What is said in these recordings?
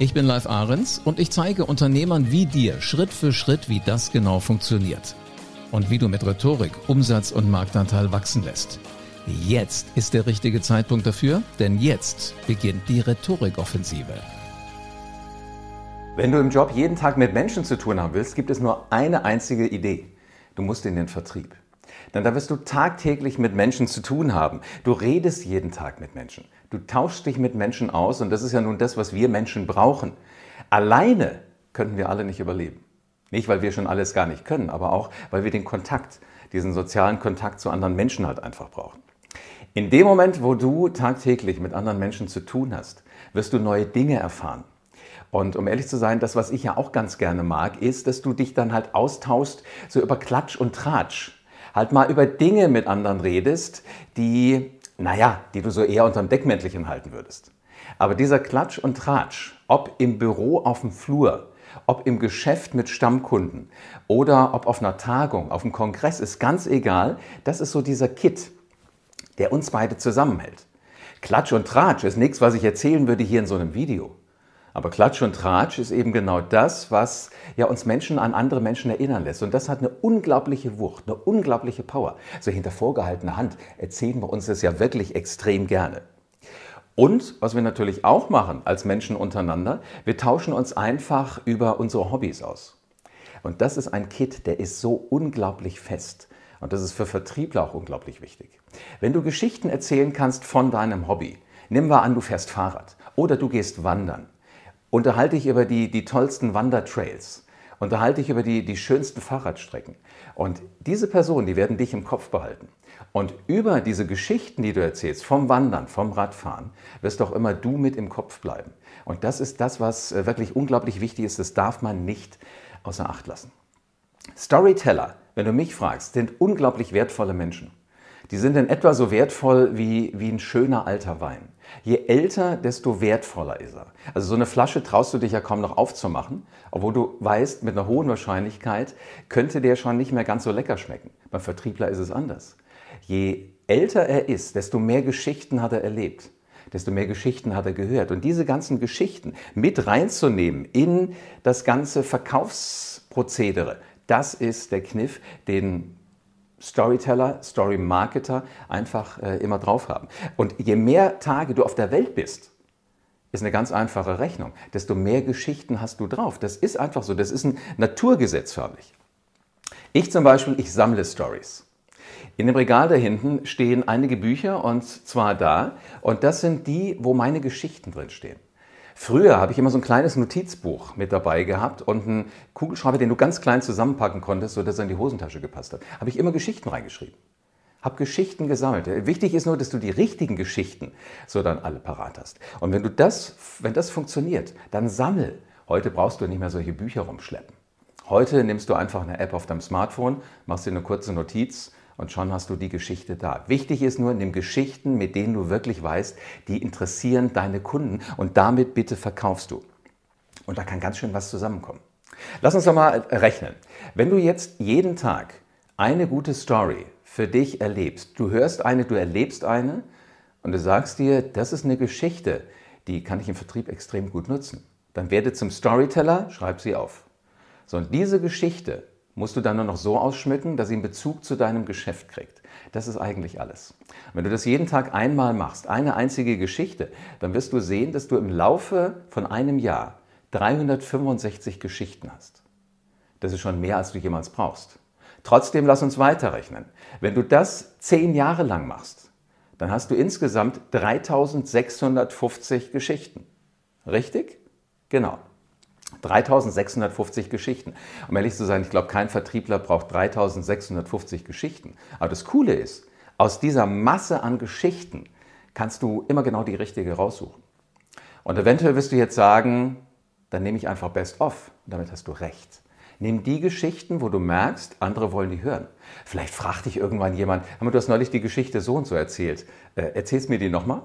Ich bin Live Ahrens und ich zeige Unternehmern wie dir Schritt für Schritt, wie das genau funktioniert. Und wie du mit Rhetorik Umsatz und Marktanteil wachsen lässt. Jetzt ist der richtige Zeitpunkt dafür, denn jetzt beginnt die Rhetorikoffensive. Wenn du im Job jeden Tag mit Menschen zu tun haben willst, gibt es nur eine einzige Idee. Du musst in den Vertrieb. Denn da wirst du tagtäglich mit Menschen zu tun haben. Du redest jeden Tag mit Menschen. Du tauschst dich mit Menschen aus und das ist ja nun das, was wir Menschen brauchen. Alleine könnten wir alle nicht überleben. Nicht, weil wir schon alles gar nicht können, aber auch, weil wir den Kontakt, diesen sozialen Kontakt zu anderen Menschen halt einfach brauchen. In dem Moment, wo du tagtäglich mit anderen Menschen zu tun hast, wirst du neue Dinge erfahren. Und um ehrlich zu sein, das, was ich ja auch ganz gerne mag, ist, dass du dich dann halt austauschst, so über Klatsch und Tratsch halt mal über Dinge mit anderen redest, die, naja, die du so eher unterm Deckmäntelchen halten würdest. Aber dieser Klatsch und Tratsch, ob im Büro auf dem Flur, ob im Geschäft mit Stammkunden oder ob auf einer Tagung, auf einem Kongress, ist ganz egal. Das ist so dieser Kit, der uns beide zusammenhält. Klatsch und Tratsch ist nichts, was ich erzählen würde hier in so einem Video. Aber Klatsch und Tratsch ist eben genau das, was ja uns Menschen an andere Menschen erinnern lässt. Und das hat eine unglaubliche Wucht, eine unglaubliche Power. So hinter vorgehaltener Hand erzählen wir uns das ja wirklich extrem gerne. Und was wir natürlich auch machen als Menschen untereinander, wir tauschen uns einfach über unsere Hobbys aus. Und das ist ein Kit, der ist so unglaublich fest. Und das ist für Vertriebler auch unglaublich wichtig. Wenn du Geschichten erzählen kannst von deinem Hobby, nimm mal an, du fährst Fahrrad oder du gehst wandern unterhalte ich über die, die tollsten Wandertrails, unterhalte ich über die, die schönsten Fahrradstrecken. Und diese Personen, die werden dich im Kopf behalten. Und über diese Geschichten, die du erzählst, vom Wandern, vom Radfahren, wirst auch immer du mit im Kopf bleiben. Und das ist das, was äh, wirklich unglaublich wichtig ist. Das darf man nicht außer Acht lassen. Storyteller, wenn du mich fragst, sind unglaublich wertvolle Menschen. Die sind in etwa so wertvoll wie, wie ein schöner alter Wein. Je älter, desto wertvoller ist er. Also so eine Flasche traust du dich ja kaum noch aufzumachen, obwohl du weißt, mit einer hohen Wahrscheinlichkeit könnte der schon nicht mehr ganz so lecker schmecken. Beim Vertriebler ist es anders. Je älter er ist, desto mehr Geschichten hat er erlebt, desto mehr Geschichten hat er gehört. Und diese ganzen Geschichten mit reinzunehmen in das ganze Verkaufsprozedere, das ist der Kniff, den Storyteller, Story-Marketer einfach äh, immer drauf haben. Und je mehr Tage du auf der Welt bist, ist eine ganz einfache Rechnung, desto mehr Geschichten hast du drauf. Das ist einfach so, das ist ein Naturgesetz förmlich. Ich zum Beispiel, ich sammle Stories. In dem Regal da hinten stehen einige Bücher und zwar da und das sind die, wo meine Geschichten drin stehen. Früher habe ich immer so ein kleines Notizbuch mit dabei gehabt und einen Kugelschreiber, den du ganz klein zusammenpacken konntest, sodass er in die Hosentasche gepasst hat. Habe ich immer Geschichten reingeschrieben. Habe Geschichten gesammelt. Wichtig ist nur, dass du die richtigen Geschichten so dann alle parat hast. Und wenn du das, wenn das funktioniert, dann sammel. Heute brauchst du nicht mehr solche Bücher rumschleppen. Heute nimmst du einfach eine App auf deinem Smartphone, machst dir eine kurze Notiz und schon hast du die Geschichte da. Wichtig ist nur, nimm Geschichten, mit denen du wirklich weißt, die interessieren deine Kunden und damit bitte verkaufst du. Und da kann ganz schön was zusammenkommen. Lass uns doch mal rechnen. Wenn du jetzt jeden Tag eine gute Story für dich erlebst, du hörst eine, du erlebst eine und du sagst dir, das ist eine Geschichte, die kann ich im Vertrieb extrem gut nutzen. Dann werde zum Storyteller, schreib sie auf. So, und diese Geschichte musst du dann nur noch so ausschmücken, dass sie einen Bezug zu deinem Geschäft kriegt. Das ist eigentlich alles. Wenn du das jeden Tag einmal machst, eine einzige Geschichte, dann wirst du sehen, dass du im Laufe von einem Jahr 365 Geschichten hast. Das ist schon mehr, als du jemals brauchst. Trotzdem lass uns weiterrechnen. Wenn du das zehn Jahre lang machst, dann hast du insgesamt 3650 Geschichten. Richtig? Genau. 3650 Geschichten. Um ehrlich zu sein, ich glaube, kein Vertriebler braucht 3650 Geschichten. Aber das Coole ist, aus dieser Masse an Geschichten kannst du immer genau die richtige raussuchen. Und eventuell wirst du jetzt sagen, dann nehme ich einfach Best of. Und damit hast du recht. Nimm die Geschichten, wo du merkst, andere wollen die hören. Vielleicht fragt dich irgendwann jemand, du hast neulich die Geschichte so und so erzählt. Äh, erzählst mir die nochmal?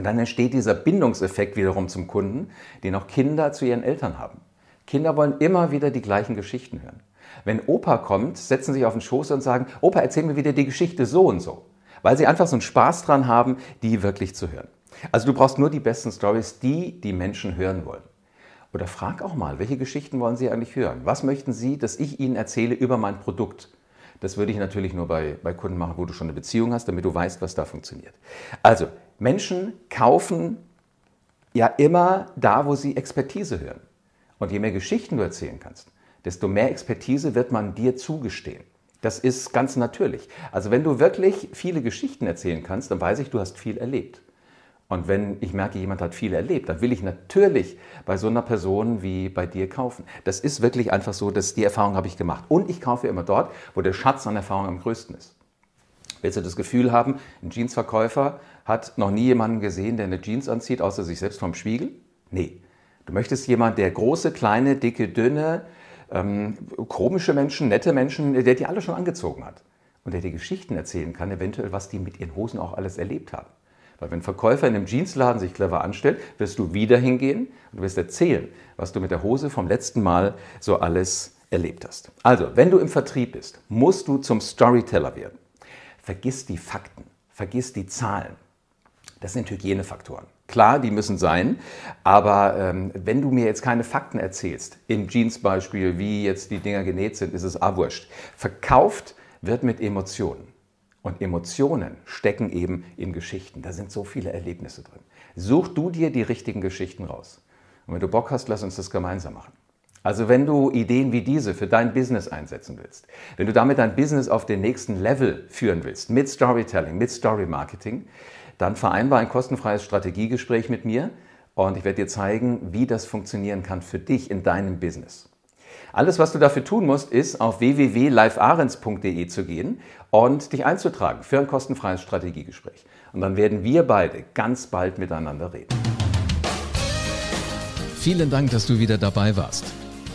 Und dann entsteht dieser Bindungseffekt wiederum zum Kunden, den auch Kinder zu ihren Eltern haben. Kinder wollen immer wieder die gleichen Geschichten hören. Wenn Opa kommt, setzen sie sich auf den Schoß und sagen, Opa, erzähl mir wieder die Geschichte so und so. Weil sie einfach so einen Spaß dran haben, die wirklich zu hören. Also du brauchst nur die besten Stories, die die Menschen hören wollen. Oder frag auch mal, welche Geschichten wollen Sie eigentlich hören? Was möchten Sie, dass ich Ihnen erzähle über mein Produkt? Das würde ich natürlich nur bei, bei Kunden machen, wo du schon eine Beziehung hast, damit du weißt, was da funktioniert. Also, Menschen kaufen ja immer da, wo sie Expertise hören. Und je mehr Geschichten du erzählen kannst, desto mehr Expertise wird man dir zugestehen. Das ist ganz natürlich. Also wenn du wirklich viele Geschichten erzählen kannst, dann weiß ich, du hast viel erlebt. Und wenn ich merke, jemand hat viel erlebt, dann will ich natürlich bei so einer Person wie bei dir kaufen. Das ist wirklich einfach so, dass die Erfahrung habe ich gemacht. Und ich kaufe immer dort, wo der Schatz an Erfahrung am größten ist. Willst du das Gefühl haben, ein Jeansverkäufer hat noch nie jemanden gesehen, der eine Jeans anzieht, außer sich selbst vom Spiegel? Nee. Du möchtest jemanden, der große, kleine, dicke, dünne, ähm, komische Menschen, nette Menschen, der die alle schon angezogen hat. Und der dir Geschichten erzählen kann, eventuell, was die mit ihren Hosen auch alles erlebt haben. Weil wenn ein Verkäufer in einem Jeansladen sich clever anstellt, wirst du wieder hingehen und wirst erzählen, was du mit der Hose vom letzten Mal so alles erlebt hast. Also, wenn du im Vertrieb bist, musst du zum Storyteller werden. Vergiss die Fakten, vergiss die Zahlen. Das sind Hygienefaktoren. Klar, die müssen sein, aber ähm, wenn du mir jetzt keine Fakten erzählst, im Jeans-Beispiel, wie jetzt die Dinger genäht sind, ist es ah. Verkauft wird mit Emotionen. Und Emotionen stecken eben in Geschichten. Da sind so viele Erlebnisse drin. Such du dir die richtigen Geschichten raus. Und wenn du Bock hast, lass uns das gemeinsam machen. Also wenn du Ideen wie diese für dein Business einsetzen willst, wenn du damit dein Business auf den nächsten Level führen willst, mit Storytelling, mit Story Marketing, dann vereinbar ein kostenfreies Strategiegespräch mit mir und ich werde dir zeigen, wie das funktionieren kann für dich in deinem Business. Alles, was du dafür tun musst, ist auf www.livearens.de zu gehen und dich einzutragen für ein kostenfreies Strategiegespräch. Und dann werden wir beide ganz bald miteinander reden. Vielen Dank, dass du wieder dabei warst.